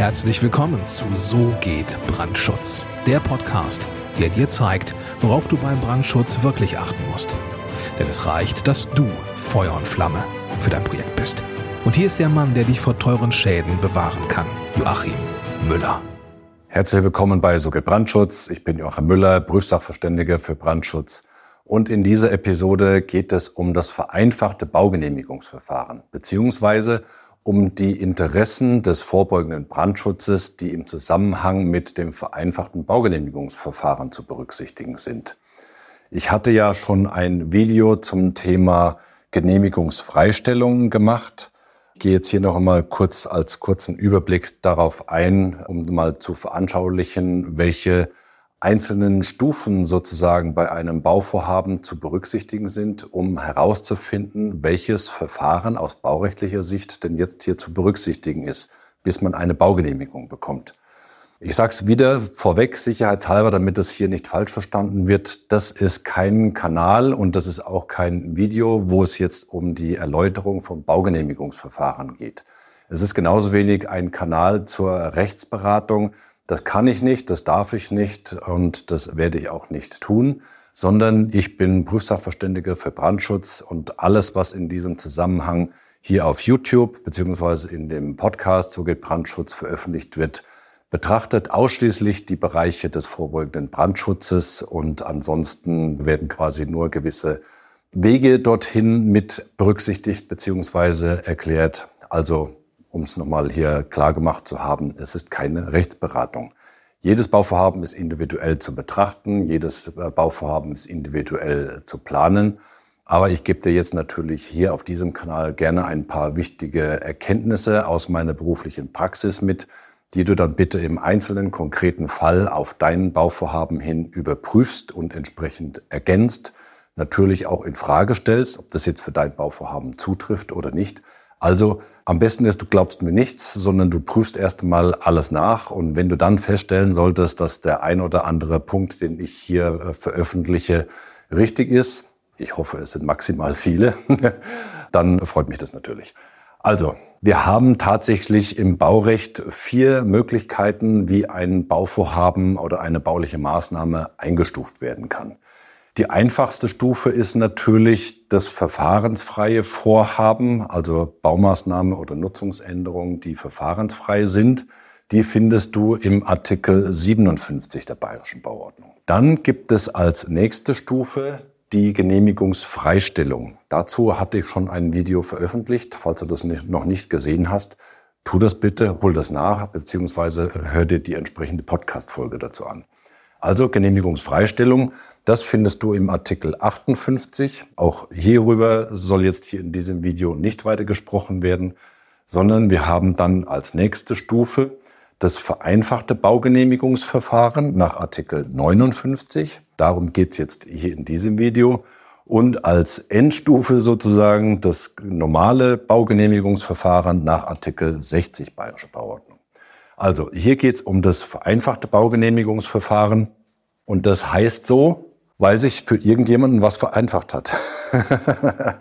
Herzlich willkommen zu So geht Brandschutz, der Podcast, der dir zeigt, worauf du beim Brandschutz wirklich achten musst. Denn es reicht, dass du Feuer und Flamme für dein Projekt bist. Und hier ist der Mann, der dich vor teuren Schäden bewahren kann, Joachim Müller. Herzlich willkommen bei So geht Brandschutz. Ich bin Joachim Müller, Prüfsachverständiger für Brandschutz. Und in dieser Episode geht es um das vereinfachte Baugenehmigungsverfahren, beziehungsweise die Interessen des vorbeugenden Brandschutzes, die im Zusammenhang mit dem vereinfachten Baugenehmigungsverfahren zu berücksichtigen sind. Ich hatte ja schon ein Video zum Thema Genehmigungsfreistellungen gemacht. Ich gehe jetzt hier noch einmal kurz als kurzen Überblick darauf ein, um mal zu veranschaulichen, welche einzelnen Stufen sozusagen bei einem Bauvorhaben zu berücksichtigen sind, um herauszufinden, welches Verfahren aus baurechtlicher Sicht denn jetzt hier zu berücksichtigen ist, bis man eine Baugenehmigung bekommt. Ich sage es wieder vorweg, sicherheitshalber, damit es hier nicht falsch verstanden wird. Das ist kein Kanal und das ist auch kein Video, wo es jetzt um die Erläuterung von Baugenehmigungsverfahren geht. Es ist genauso wenig ein Kanal zur Rechtsberatung, das kann ich nicht, das darf ich nicht und das werde ich auch nicht tun, sondern ich bin Prüfsachverständiger für Brandschutz und alles, was in diesem Zusammenhang hier auf YouTube beziehungsweise in dem Podcast So geht Brandschutz veröffentlicht wird, betrachtet ausschließlich die Bereiche des vorbeugenden Brandschutzes und ansonsten werden quasi nur gewisse Wege dorthin mit berücksichtigt beziehungsweise erklärt. Also um es nochmal hier klar gemacht zu haben, es ist keine Rechtsberatung. Jedes Bauvorhaben ist individuell zu betrachten, jedes äh, Bauvorhaben ist individuell zu planen. Aber ich gebe dir jetzt natürlich hier auf diesem Kanal gerne ein paar wichtige Erkenntnisse aus meiner beruflichen Praxis mit, die du dann bitte im einzelnen konkreten Fall auf dein Bauvorhaben hin überprüfst und entsprechend ergänzt. Natürlich auch in Frage stellst, ob das jetzt für dein Bauvorhaben zutrifft oder nicht. Also am besten ist, du glaubst mir nichts, sondern du prüfst erst einmal alles nach. Und wenn du dann feststellen solltest, dass der ein oder andere Punkt, den ich hier äh, veröffentliche, richtig ist, ich hoffe, es sind maximal viele, dann freut mich das natürlich. Also, wir haben tatsächlich im Baurecht vier Möglichkeiten, wie ein Bauvorhaben oder eine bauliche Maßnahme eingestuft werden kann. Die einfachste Stufe ist natürlich das verfahrensfreie Vorhaben, also Baumaßnahme oder Nutzungsänderungen, die verfahrensfrei sind. Die findest du im Artikel 57 der Bayerischen Bauordnung. Dann gibt es als nächste Stufe die Genehmigungsfreistellung. Dazu hatte ich schon ein Video veröffentlicht. Falls du das noch nicht gesehen hast, tu das bitte, hol das nach, beziehungsweise hör dir die entsprechende Podcast-Folge dazu an. Also Genehmigungsfreistellung das findest du im Artikel 58. Auch hierüber soll jetzt hier in diesem Video nicht weiter gesprochen werden, sondern wir haben dann als nächste Stufe das vereinfachte Baugenehmigungsverfahren nach Artikel 59. Darum geht's jetzt hier in diesem Video. Und als Endstufe sozusagen das normale Baugenehmigungsverfahren nach Artikel 60 Bayerische Bauordnung. Also hier geht's um das vereinfachte Baugenehmigungsverfahren. Und das heißt so, weil sich für irgendjemanden was vereinfacht hat.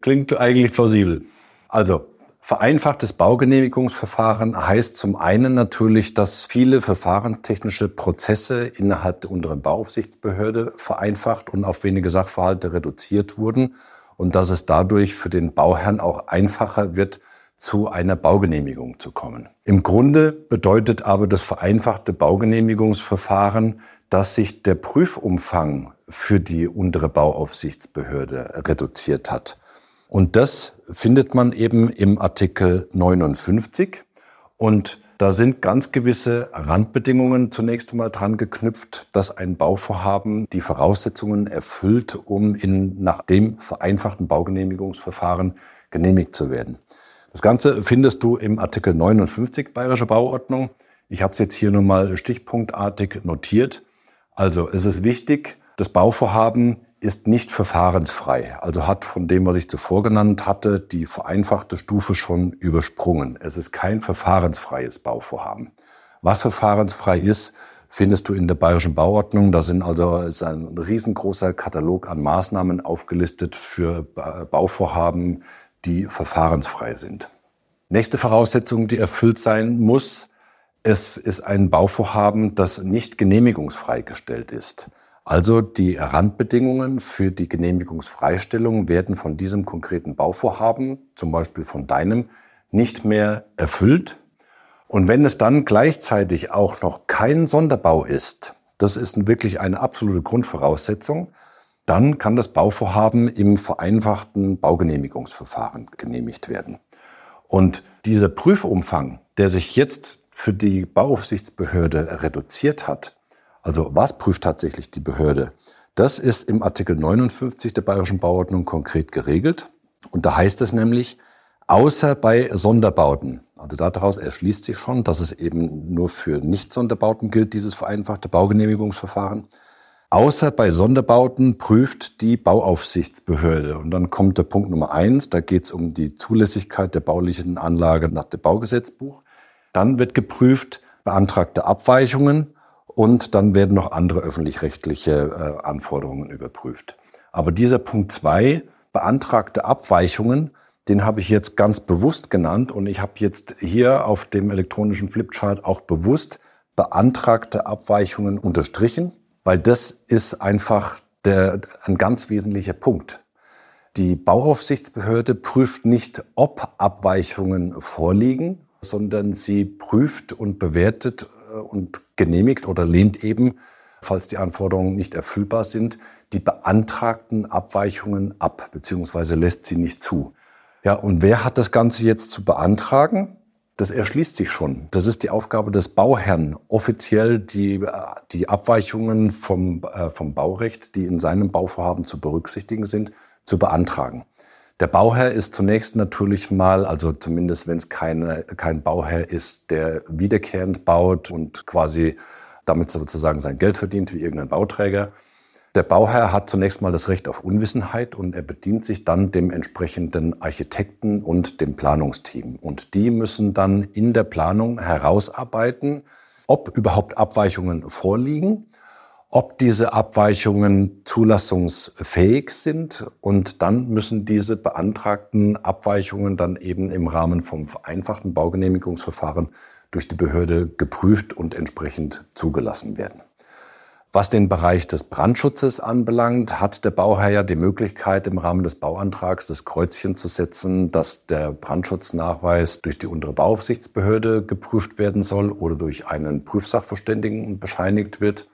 Klingt eigentlich plausibel. Also, vereinfachtes Baugenehmigungsverfahren heißt zum einen natürlich, dass viele verfahrenstechnische Prozesse innerhalb der unteren Bauaufsichtsbehörde vereinfacht und auf wenige Sachverhalte reduziert wurden und dass es dadurch für den Bauherrn auch einfacher wird, zu einer Baugenehmigung zu kommen. Im Grunde bedeutet aber das vereinfachte Baugenehmigungsverfahren, dass sich der Prüfumfang für die untere Bauaufsichtsbehörde reduziert hat. Und das findet man eben im Artikel 59. Und da sind ganz gewisse Randbedingungen zunächst einmal dran geknüpft, dass ein Bauvorhaben die Voraussetzungen erfüllt, um in, nach dem vereinfachten Baugenehmigungsverfahren genehmigt zu werden. Das Ganze findest du im Artikel 59 Bayerische Bauordnung. Ich habe es jetzt hier nur mal stichpunktartig notiert. Also es ist wichtig, das Bauvorhaben ist nicht verfahrensfrei, also hat von dem, was ich zuvor genannt hatte, die vereinfachte Stufe schon übersprungen. Es ist kein verfahrensfreies Bauvorhaben. Was verfahrensfrei ist, findest du in der Bayerischen Bauordnung. Da sind also ist ein riesengroßer Katalog an Maßnahmen aufgelistet für Bauvorhaben, die verfahrensfrei sind. Nächste Voraussetzung, die erfüllt sein muss, Es ist ein Bauvorhaben, das nicht genehmigungsfrei gestellt ist. Also die Randbedingungen für die Genehmigungsfreistellung werden von diesem konkreten Bauvorhaben, zum Beispiel von deinem, nicht mehr erfüllt. Und wenn es dann gleichzeitig auch noch kein Sonderbau ist, das ist wirklich eine absolute Grundvoraussetzung, dann kann das Bauvorhaben im vereinfachten Baugenehmigungsverfahren genehmigt werden. Und dieser Prüfumfang, der sich jetzt für die Bauaufsichtsbehörde reduziert hat, also was prüft tatsächlich die Behörde, das ist im Artikel 59 der Bayerischen Bauordnung konkret geregelt. Und da heißt es nämlich, außer bei Sonderbauten, also daraus erschließt sich schon, dass es eben nur für Nicht-Sonderbauten gilt, dieses vereinfachte Baugenehmigungsverfahren. Außer bei Sonderbauten prüft die Bauaufsichtsbehörde. Und dann kommt der Punkt Nummer eins, da geht es um die Zulässigkeit der baulichen Anlage nach dem Baugesetzbuch. Dann wird geprüft beantragte Abweichungen und dann werden noch andere öffentlich-rechtliche äh, Anforderungen überprüft. Aber dieser Punkt zwei, beantragte Abweichungen, den habe ich jetzt ganz bewusst genannt und ich habe jetzt hier auf dem elektronischen Flipchart auch bewusst beantragte Abweichungen unterstrichen, weil das ist einfach der, ein ganz wesentlicher Punkt. Die Bauaufsichtsbehörde prüft nicht, ob Abweichungen vorliegen, sondern sie prüft und bewertet äh, und genehmigt oder lehnt eben, falls die Anforderungen nicht erfüllbar sind, die beantragten Abweichungen ab, beziehungsweise lässt sie nicht zu. Ja, und wer hat das Ganze jetzt zu beantragen? Das erschließt sich schon. Das ist die Aufgabe des Bauherrn, offiziell die, äh, die Abweichungen vom, äh, vom Baurecht, die in seinem Bauvorhaben zu berücksichtigen sind, zu beantragen. Der Bauherr ist zunächst natürlich mal, also zumindest wenn es keine, kein Bauherr ist, der wiederkehrend baut und quasi damit sozusagen sein Geld verdient wie irgendein Bauträger. Der Bauherr hat zunächst mal das Recht auf Unwissenheit und er bedient sich dann dem entsprechenden Architekten und dem Planungsteam. Und die müssen dann in der Planung herausarbeiten, ob überhaupt Abweichungen vorliegen ob diese Abweichungen zulassungsfähig sind. Und dann müssen diese beantragten Abweichungen dann eben im Rahmen vom vereinfachten Baugenehmigungsverfahren durch die Behörde geprüft und entsprechend zugelassen werden. Was den Bereich des Brandschutzes anbelangt, hat der Bauherr ja die Möglichkeit, im Rahmen des Bauantrags das Kreuzchen zu setzen, dass der Brandschutznachweis durch die untere Bauaufsichtsbehörde geprüft werden soll oder durch einen Prüfsachverständigen bescheinigt wird.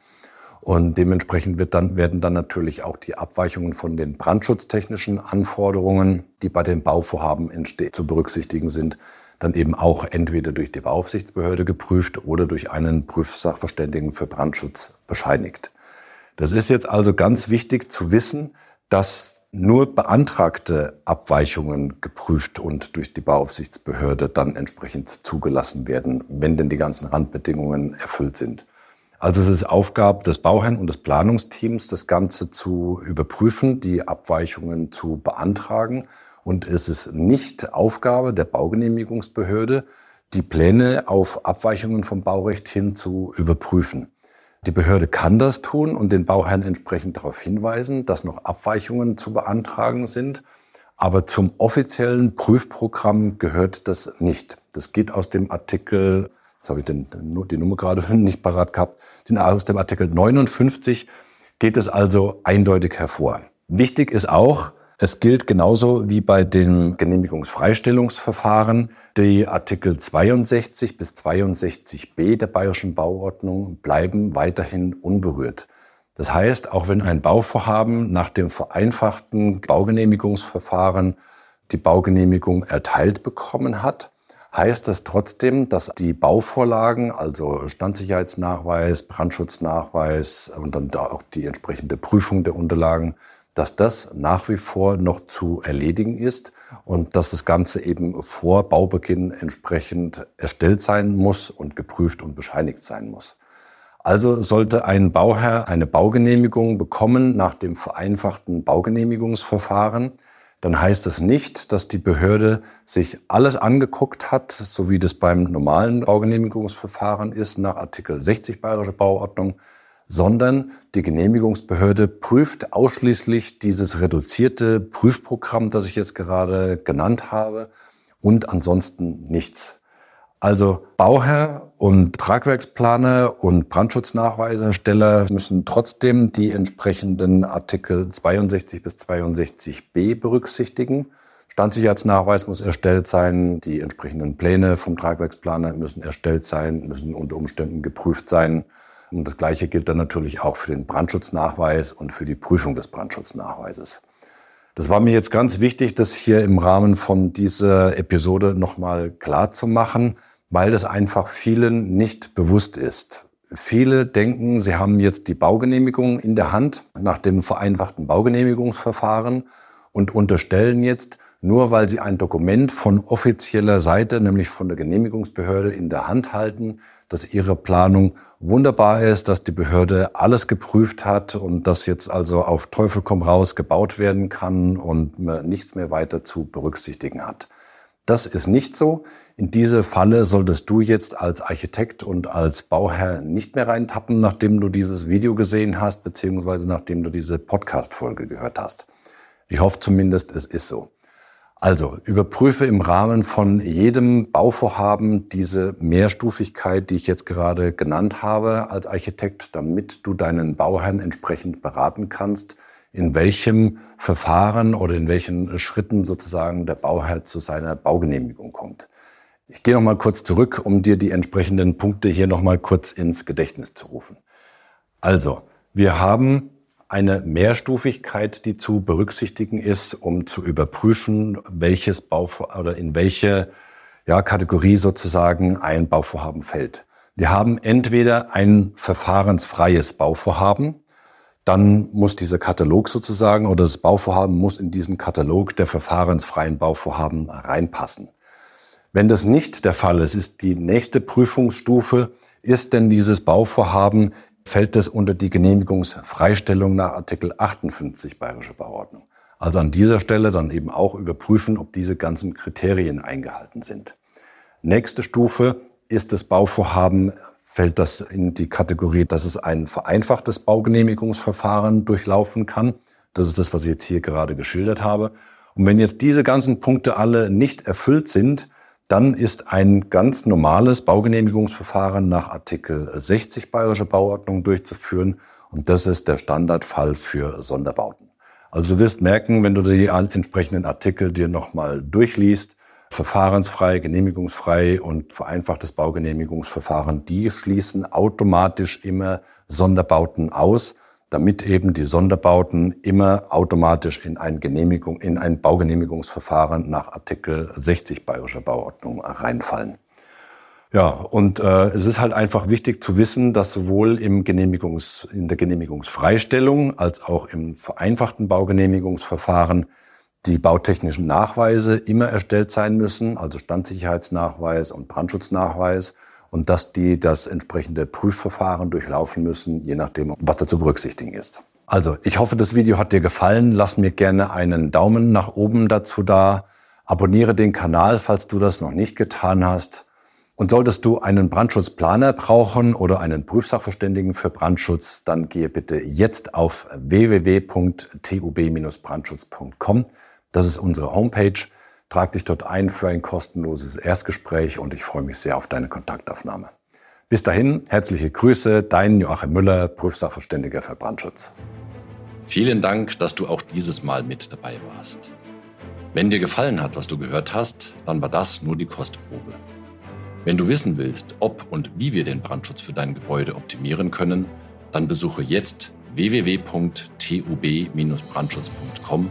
Und dementsprechend wird dann, werden dann natürlich auch die Abweichungen von den brandschutztechnischen Anforderungen, die bei den Bauvorhaben entstehen, zu berücksichtigen sind, dann eben auch entweder durch die Bauaufsichtsbehörde geprüft oder durch einen Prüfsachverständigen für Brandschutz bescheinigt. Das ist jetzt also ganz wichtig zu wissen, dass nur beantragte Abweichungen geprüft und durch die Bauaufsichtsbehörde dann entsprechend zugelassen werden, wenn denn die ganzen Randbedingungen erfüllt sind. Also es ist Aufgabe des Bauherrn und des Planungsteams, das Ganze zu überprüfen, die Abweichungen zu beantragen. Und es ist nicht Aufgabe der Baugenehmigungsbehörde, die Pläne auf Abweichungen vom Baurecht hin zu überprüfen. Die Behörde kann das tun und den Bauherrn entsprechend darauf hinweisen, dass noch Abweichungen zu beantragen sind. Aber zum offiziellen Prüfprogramm gehört das nicht. Das geht aus dem Artikel jetzt habe ich den, die Nummer gerade nicht parat gehabt, den, aus dem Artikel 59 geht es also eindeutig hervor. Wichtig ist auch, es gilt genauso wie bei den Genehmigungsfreistellungsverfahren, die Artikel 62 bis 62b der Bayerischen Bauordnung bleiben weiterhin unberührt. Das heißt, auch wenn ein Bauvorhaben nach dem vereinfachten Baugenehmigungsverfahren die Baugenehmigung erteilt bekommen hat, heißt das trotzdem, dass die Bauvorlagen, also Standsicherheitsnachweis, Brandschutznachweis und dann auch die entsprechende Prüfung der Unterlagen, dass das nach wie vor noch zu erledigen ist und dass das Ganze eben vor Baubeginn entsprechend erstellt sein muss und geprüft und bescheinigt sein muss. Also sollte ein Bauherr eine Baugenehmigung bekommen nach dem vereinfachten Baugenehmigungsverfahren, dann heißt das nicht, dass die Behörde sich alles angeguckt hat, so wie das beim normalen Baugenehmigungsverfahren ist nach Artikel 60 Bayerische Bauordnung, sondern die Genehmigungsbehörde prüft ausschließlich dieses reduzierte Prüfprogramm, das ich jetzt gerade genannt habe, und ansonsten nichts. Also Bauherr Und Tragwerksplaner und Brandschutznachweisersteller müssen trotzdem die entsprechenden Artikel 62 bis 62b berücksichtigen. Standsicherheitsnachweis muss erstellt sein, die entsprechenden Pläne vom Tragwerksplaner müssen erstellt sein, müssen unter Umständen geprüft sein. Und das Gleiche gilt dann natürlich auch für den Brandschutznachweis und für die Prüfung des Brandschutznachweises. Das war mir jetzt ganz wichtig, das hier im Rahmen von dieser Episode nochmal klar zu machen weil das einfach vielen nicht bewusst ist. Viele denken, sie haben jetzt die Baugenehmigung in der Hand nach dem vereinfachten Baugenehmigungsverfahren und unterstellen jetzt, nur weil sie ein Dokument von offizieller Seite, nämlich von der Genehmigungsbehörde in der Hand halten, dass ihre Planung wunderbar ist, dass die Behörde alles geprüft hat und dass jetzt also auf Teufel komm raus gebaut werden kann und nichts mehr weiter zu berücksichtigen hat. Das ist nicht so. In diese Falle solltest du jetzt als Architekt und als Bauherr nicht mehr reintappen, nachdem du dieses Video gesehen hast, beziehungsweise nachdem du diese Podcast-Folge gehört hast. Ich hoffe zumindest, es ist so. Also überprüfe im Rahmen von jedem Bauvorhaben diese Mehrstufigkeit, die ich jetzt gerade genannt habe als Architekt, damit du deinen Bauherrn entsprechend beraten kannst, in welchem Verfahren oder in welchen Schritten sozusagen der Bauherr zu seiner Baugenehmigung kommt. Ich gehe noch mal kurz zurück, um dir die entsprechenden Punkte hier noch mal kurz ins Gedächtnis zu rufen. Also, wir haben eine Mehrstufigkeit, die zu berücksichtigen ist, um zu überprüfen, welches Bauvorhaben oder in welche ja, Kategorie sozusagen ein Bauvorhaben fällt. Wir haben entweder ein verfahrensfreies Bauvorhaben, dann muss dieser Katalog sozusagen oder das Bauvorhaben muss in diesen Katalog der verfahrensfreien Bauvorhaben reinpassen. Wenn das nicht der Fall ist, ist die nächste Prüfungsstufe, ist denn dieses Bauvorhaben, fällt es unter die Genehmigungsfreistellung nach Artikel 58 Bayerische Bauordnung. Also an dieser Stelle dann eben auch überprüfen, ob diese ganzen Kriterien eingehalten sind. Nächste Stufe ist das Bauvorhaben fällt das in die Kategorie, dass es ein vereinfachtes Baugenehmigungsverfahren durchlaufen kann. Das ist das, was ich jetzt hier gerade geschildert habe. Und wenn jetzt diese ganzen Punkte alle nicht erfüllt sind, dann ist ein ganz normales Baugenehmigungsverfahren nach Artikel 60 Bayerische Bauordnung durchzuführen. Und das ist der Standardfall für Sonderbauten. Also du wirst merken, wenn du die entsprechenden Artikel dir nochmal durchliest, verfahrensfrei, genehmigungsfrei und vereinfachtes Baugenehmigungsverfahren, die schließen automatisch immer Sonderbauten aus, damit eben die Sonderbauten immer automatisch in ein Genehmigung, in ein Baugenehmigungsverfahren nach Artikel 60 Bayerischer Bauordnung reinfallen. Ja, und äh, es ist halt einfach wichtig zu wissen, dass sowohl im Genehmigungs, in der Genehmigungsfreistellung als auch im vereinfachten Baugenehmigungsverfahren die bautechnischen Nachweise immer erstellt sein müssen, also Standsicherheitsnachweis und Brandschutznachweis, und dass die das entsprechende Prüfverfahren durchlaufen müssen, je nachdem, was da zu berücksichtigen ist. Also, ich hoffe, das Video hat dir gefallen. Lass mir gerne einen Daumen nach oben dazu da. Abonniere den Kanal, falls du das noch nicht getan hast. Und solltest du einen Brandschutzplaner brauchen oder einen Prüfsachverständigen für Brandschutz, dann gehe bitte jetzt auf www.tub-brandschutz.com. Das ist unsere Homepage. Trag dich dort ein für ein kostenloses Erstgespräch und ich freue mich sehr auf deine Kontaktaufnahme. Bis dahin, herzliche Grüße, dein Joachim Müller, Prüfsachverständiger für Brandschutz. Vielen Dank, dass du auch dieses Mal mit dabei warst. Wenn dir gefallen hat, was du gehört hast, dann war das nur die Kostprobe. Wenn du wissen willst, ob und wie wir den Brandschutz für dein Gebäude optimieren können, dann besuche jetzt www.tub-brandschutz.com